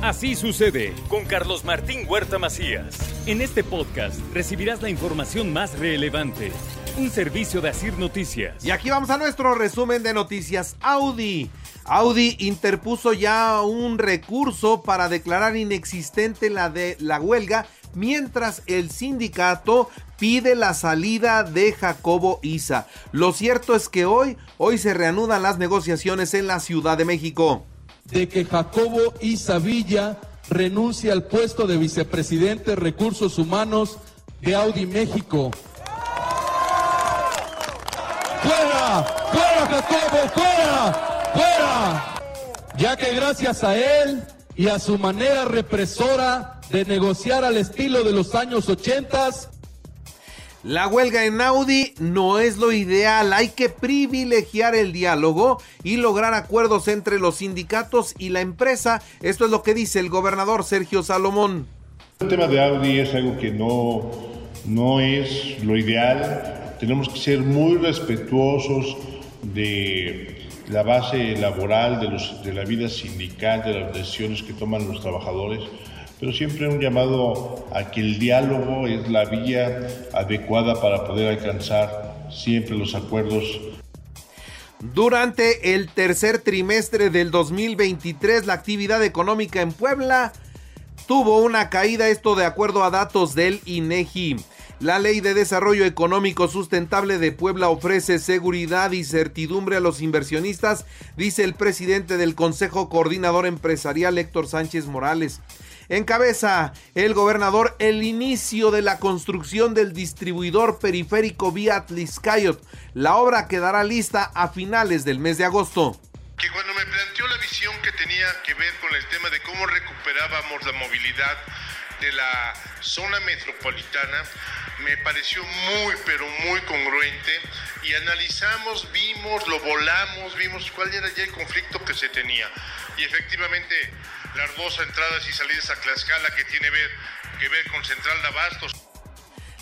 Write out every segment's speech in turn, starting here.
Así sucede con Carlos Martín Huerta Macías. En este podcast recibirás la información más relevante. Un servicio de Asir Noticias. Y aquí vamos a nuestro resumen de noticias. Audi. Audi interpuso ya un recurso para declarar inexistente la de la huelga mientras el sindicato pide la salida de Jacobo Isa. Lo cierto es que hoy, hoy se reanudan las negociaciones en la Ciudad de México. De que Jacobo Isa Villa renuncie al puesto de vicepresidente de Recursos Humanos de Audi México. ¡Fuera! ¡Fuera, Jacobo! ¡Fuera! ¡Fuera! Ya que gracias a él y a su manera represora de negociar al estilo de los años 80, la huelga en Audi no es lo ideal, hay que privilegiar el diálogo y lograr acuerdos entre los sindicatos y la empresa. Esto es lo que dice el gobernador Sergio Salomón. El tema de Audi es algo que no, no es lo ideal. Tenemos que ser muy respetuosos de la base laboral, de, los, de la vida sindical, de las decisiones que toman los trabajadores pero siempre un llamado a que el diálogo es la vía adecuada para poder alcanzar siempre los acuerdos. Durante el tercer trimestre del 2023, la actividad económica en Puebla tuvo una caída, esto de acuerdo a datos del INEGI. La Ley de Desarrollo Económico Sustentable de Puebla ofrece seguridad y certidumbre a los inversionistas, dice el presidente del Consejo Coordinador Empresarial Héctor Sánchez Morales. Encabeza el gobernador el inicio de la construcción del distribuidor periférico vía Atliscayot. La obra quedará lista a finales del mes de agosto que cuando me planteó la visión que tenía que ver con el tema de cómo recuperábamos la movilidad de la zona metropolitana, me pareció muy, pero muy congruente y analizamos, vimos, lo volamos, vimos cuál era ya el conflicto que se tenía. Y efectivamente las dos entradas y salidas a Tlaxcala que tiene que ver con Central de Abastos.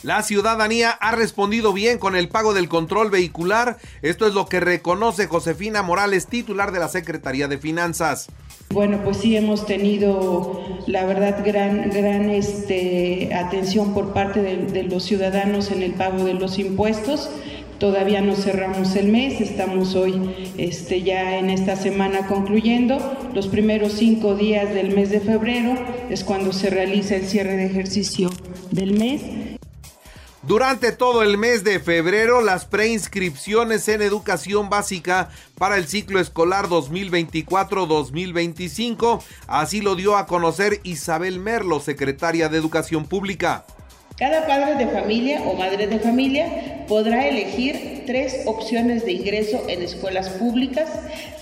La ciudadanía ha respondido bien con el pago del control vehicular. Esto es lo que reconoce Josefina Morales, titular de la Secretaría de Finanzas. Bueno, pues sí hemos tenido, la verdad, gran, gran este, atención por parte de, de los ciudadanos en el pago de los impuestos. Todavía no cerramos el mes, estamos hoy este, ya en esta semana concluyendo. Los primeros cinco días del mes de febrero es cuando se realiza el cierre de ejercicio del mes. Durante todo el mes de febrero, las preinscripciones en educación básica para el ciclo escolar 2024-2025, así lo dio a conocer Isabel Merlo, secretaria de Educación Pública. Cada padre de familia o madre de familia podrá elegir tres opciones de ingreso en escuelas públicas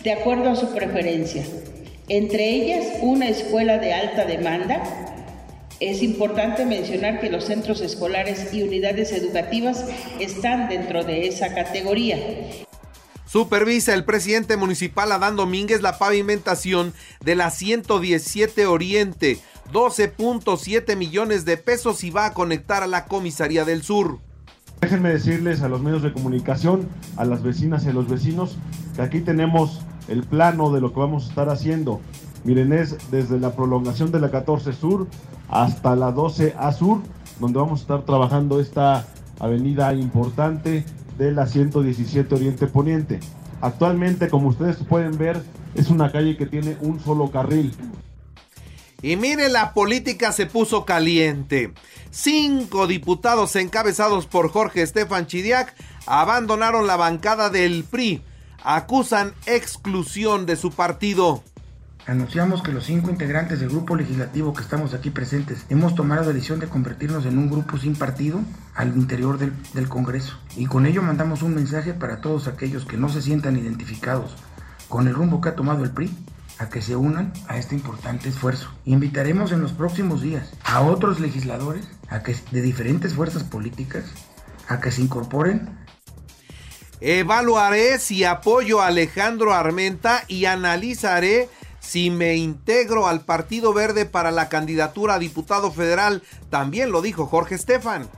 de acuerdo a su preferencia. Entre ellas, una escuela de alta demanda. Es importante mencionar que los centros escolares y unidades educativas están dentro de esa categoría. Supervisa el presidente municipal Adán Domínguez la pavimentación de la 117 Oriente 12.7 millones de pesos y va a conectar a la comisaría del sur. Déjenme decirles a los medios de comunicación, a las vecinas y a los vecinos, que aquí tenemos el plano de lo que vamos a estar haciendo. Miren, es desde la prolongación de la 14 Sur hasta la 12 A Sur, donde vamos a estar trabajando esta avenida importante de la 117 Oriente Poniente. Actualmente, como ustedes pueden ver, es una calle que tiene un solo carril. Y mire, la política se puso caliente. Cinco diputados encabezados por Jorge Estefan Chidiac abandonaron la bancada del PRI. Acusan exclusión de su partido. Anunciamos que los cinco integrantes del grupo legislativo que estamos aquí presentes hemos tomado la decisión de convertirnos en un grupo sin partido al interior del, del, Congreso. Y con ello mandamos un mensaje para todos aquellos que no se sientan identificados con el rumbo que ha tomado el PRI a que se unan a este importante esfuerzo. Invitaremos en los próximos días a otros legisladores a que, de diferentes fuerzas políticas a que se incorporen. Evaluaré si apoyo a Alejandro Armenta y analizaré si me integro al Partido Verde para la candidatura a diputado federal. También lo dijo Jorge Estefan.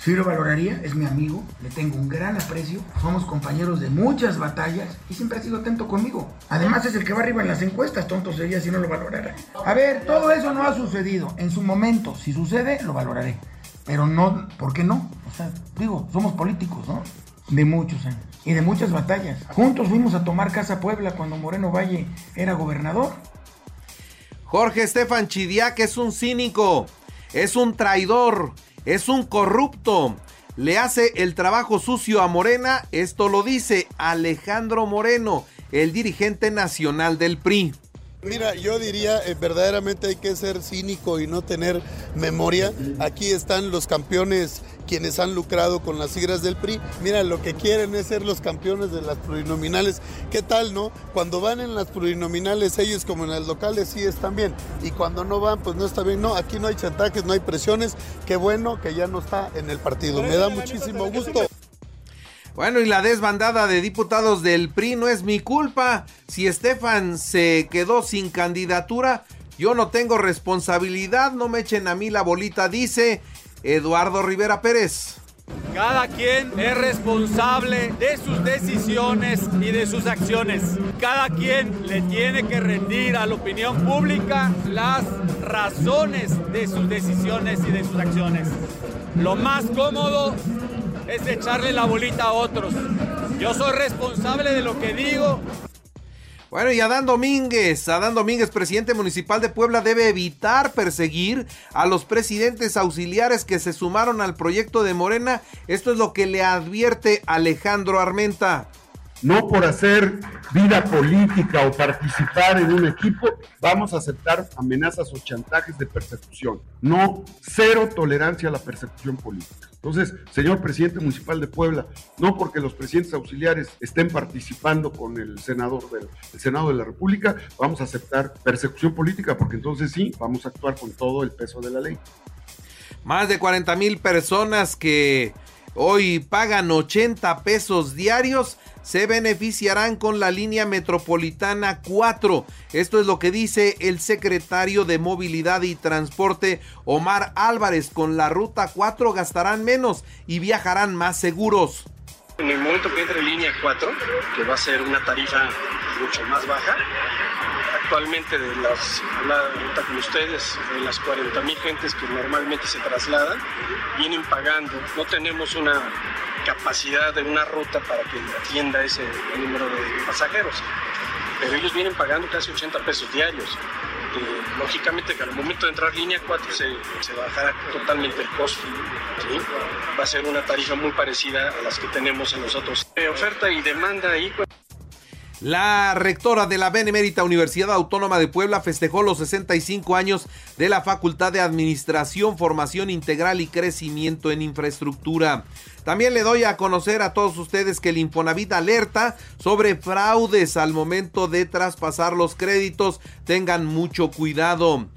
Sí lo valoraría, es mi amigo, le tengo un gran aprecio, somos compañeros de muchas batallas y siempre ha sido atento conmigo. Además es el que va arriba en las encuestas, tonto sería si no lo valorara. A ver, todo eso no ha sucedido. En su momento, si sucede, lo valoraré. Pero no, ¿por qué no? O sea, digo, somos políticos, ¿no? De muchos años y de muchas batallas. Juntos fuimos a tomar Casa Puebla cuando Moreno Valle era gobernador. Jorge Estefan Chidiac es un cínico, es un traidor, es un corrupto. Le hace el trabajo sucio a Morena. Esto lo dice Alejandro Moreno, el dirigente nacional del PRI. Mira, yo diría, eh, verdaderamente hay que ser cínico y no tener memoria. Aquí están los campeones quienes han lucrado con las siglas del PRI. Mira, lo que quieren es ser los campeones de las plurinominales. ¿Qué tal, no? Cuando van en las plurinominales, ellos como en las locales sí están bien. Y cuando no van, pues no está bien. No, aquí no hay chantajes, no hay presiones. Qué bueno que ya no está en el partido. Me da muchísimo gusto. Bueno, y la desbandada de diputados del PRI no es mi culpa. Si Estefan se quedó sin candidatura, yo no tengo responsabilidad, no me echen a mí la bolita, dice Eduardo Rivera Pérez. Cada quien es responsable de sus decisiones y de sus acciones. Cada quien le tiene que rendir a la opinión pública las razones de sus decisiones y de sus acciones. Lo más cómodo es echarle la bolita a otros. Yo soy responsable de lo que digo. Bueno, y Adán Domínguez, Adán Domínguez, presidente municipal de Puebla, debe evitar perseguir a los presidentes auxiliares que se sumaron al proyecto de Morena. Esto es lo que le advierte Alejandro Armenta. No por hacer vida política o participar en un equipo, vamos a aceptar amenazas o chantajes de persecución. No, cero tolerancia a la persecución política. Entonces, señor presidente municipal de Puebla, no porque los presidentes auxiliares estén participando con el senador del Senado de la República, vamos a aceptar persecución política, porque entonces sí, vamos a actuar con todo el peso de la ley. Más de 40 mil personas que hoy pagan 80 pesos diarios se beneficiarán con la línea metropolitana 4. Esto es lo que dice el secretario de Movilidad y Transporte Omar Álvarez. Con la ruta 4 gastarán menos y viajarán más seguros. En el momento que entre línea 4, que va a ser una tarifa mucho más baja, actualmente de las, la con ustedes, de las 40 mil gentes que normalmente se trasladan, vienen pagando. No tenemos una capacidad de una ruta para que atienda ese número de pasajeros. Pero ellos vienen pagando casi 80 pesos diarios. Eh, lógicamente que al momento de entrar línea 4 se, se bajará totalmente el costo. Va a ser una tarifa muy parecida a las que tenemos en nosotros. Eh, oferta y demanda ahí. Pues, la rectora de la Benemérita Universidad Autónoma de Puebla festejó los 65 años de la Facultad de Administración, Formación Integral y Crecimiento en Infraestructura. También le doy a conocer a todos ustedes que el Infonavit alerta sobre fraudes al momento de traspasar los créditos. Tengan mucho cuidado.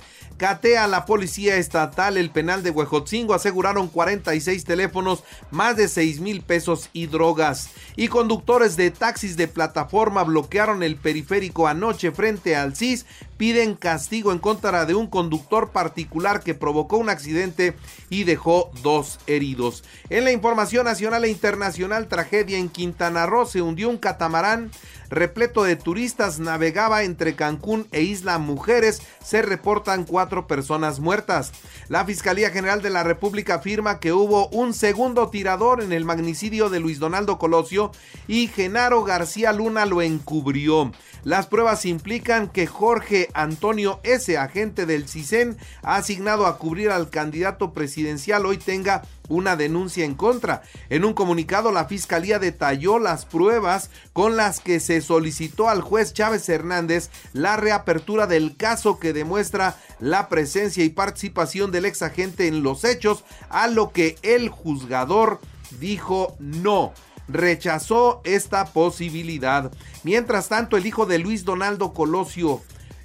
Catea la policía estatal, el penal de Huejotzingo aseguraron 46 teléfonos, más de 6 mil pesos y drogas. Y conductores de taxis de plataforma bloquearon el periférico anoche frente al CIS, piden castigo en contra de un conductor particular que provocó un accidente y dejó dos heridos. En la información nacional e internacional, tragedia en Quintana Roo, se hundió un catamarán repleto de turistas navegaba entre Cancún e Isla Mujeres. Se reportan cuatro personas muertas. La Fiscalía General de la República afirma que hubo un segundo tirador en el magnicidio de Luis Donaldo Colosio y Genaro García Luna lo encubrió. Las pruebas implican que Jorge Antonio S., agente del CISEN, ha asignado a cubrir al candidato presidencial, hoy tenga una denuncia en contra. En un comunicado, la Fiscalía detalló las pruebas con las que se solicitó al juez Chávez Hernández la reapertura del caso que demuestra la presencia y participación del ex agente en los hechos, a lo que el juzgador dijo no rechazó esta posibilidad. Mientras tanto, el hijo de Luis Donaldo Colosio,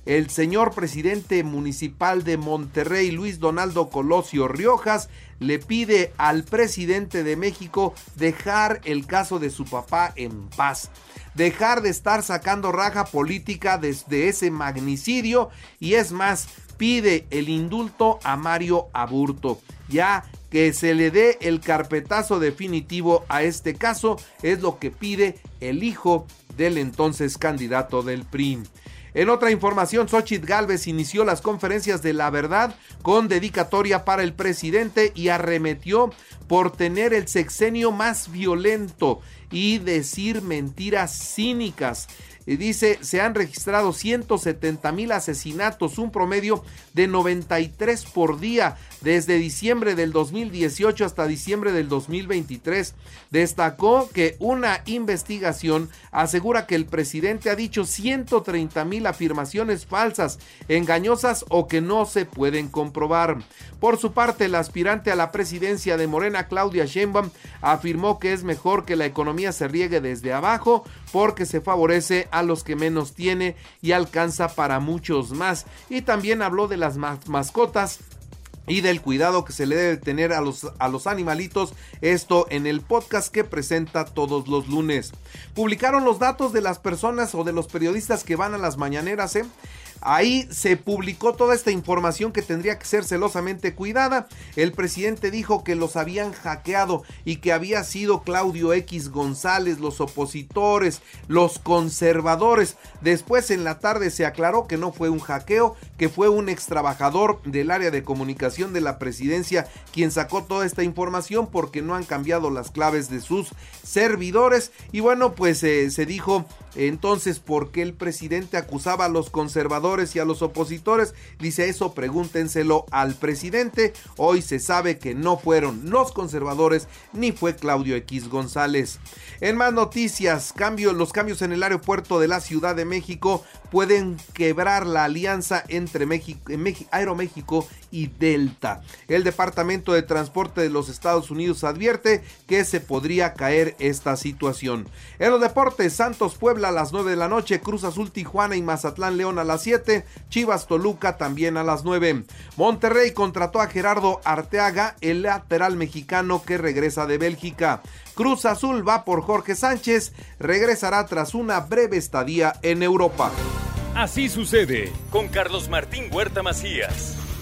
el señor presidente municipal de Monterrey, Luis Donaldo Colosio Riojas, le pide al presidente de México dejar el caso de su papá en paz. Dejar de estar sacando raja política desde ese magnicidio y es más, pide el indulto a Mario Aburto. Ya que se le dé el carpetazo definitivo a este caso, es lo que pide el hijo del entonces candidato del PRI. En otra información, Xochitl Galvez inició las conferencias de la verdad con dedicatoria para el presidente y arremetió por tener el sexenio más violento y decir mentiras cínicas. Y dice, se han registrado 170 mil asesinatos, un promedio de 93 por día desde diciembre del 2018 hasta diciembre del 2023. Destacó que una investigación asegura que el presidente ha dicho 130 mil afirmaciones falsas, engañosas o que no se pueden comprobar. Por su parte, el aspirante a la presidencia de Morena, Claudia Sheinbaum, afirmó que es mejor que la economía se riegue desde abajo porque se favorece a los que menos tiene y alcanza para muchos más. Y también habló de las mascotas y del cuidado que se le debe tener a los, a los animalitos, esto en el podcast que presenta todos los lunes. Publicaron los datos de las personas o de los periodistas que van a las mañaneras, ¿eh? Ahí se publicó toda esta información que tendría que ser celosamente cuidada. El presidente dijo que los habían hackeado y que había sido Claudio X González, los opositores, los conservadores. Después en la tarde se aclaró que no fue un hackeo, que fue un ex trabajador del área de comunicación de la presidencia quien sacó toda esta información porque no han cambiado las claves de sus servidores. Y bueno, pues eh, se dijo entonces por qué el presidente acusaba a los conservadores y a los opositores. Dice eso, pregúntenselo al presidente. Hoy se sabe que no fueron los conservadores ni fue Claudio X González. En más noticias, los cambios en el aeropuerto de la Ciudad de México pueden quebrar la alianza entre México, Aeroméxico y Delta. El Departamento de Transporte de los Estados Unidos advierte que se podría caer esta situación. En los deportes, Santos Puebla a las 9 de la noche, Cruz Azul Tijuana y Mazatlán León a las 7, Chivas Toluca también a las 9. Monterrey contrató a Gerardo Arteaga, el lateral mexicano que regresa de Bélgica. Cruz Azul va por Jorge Sánchez, regresará tras una breve estadía en Europa. Así sucede con Carlos Martín Huerta Macías.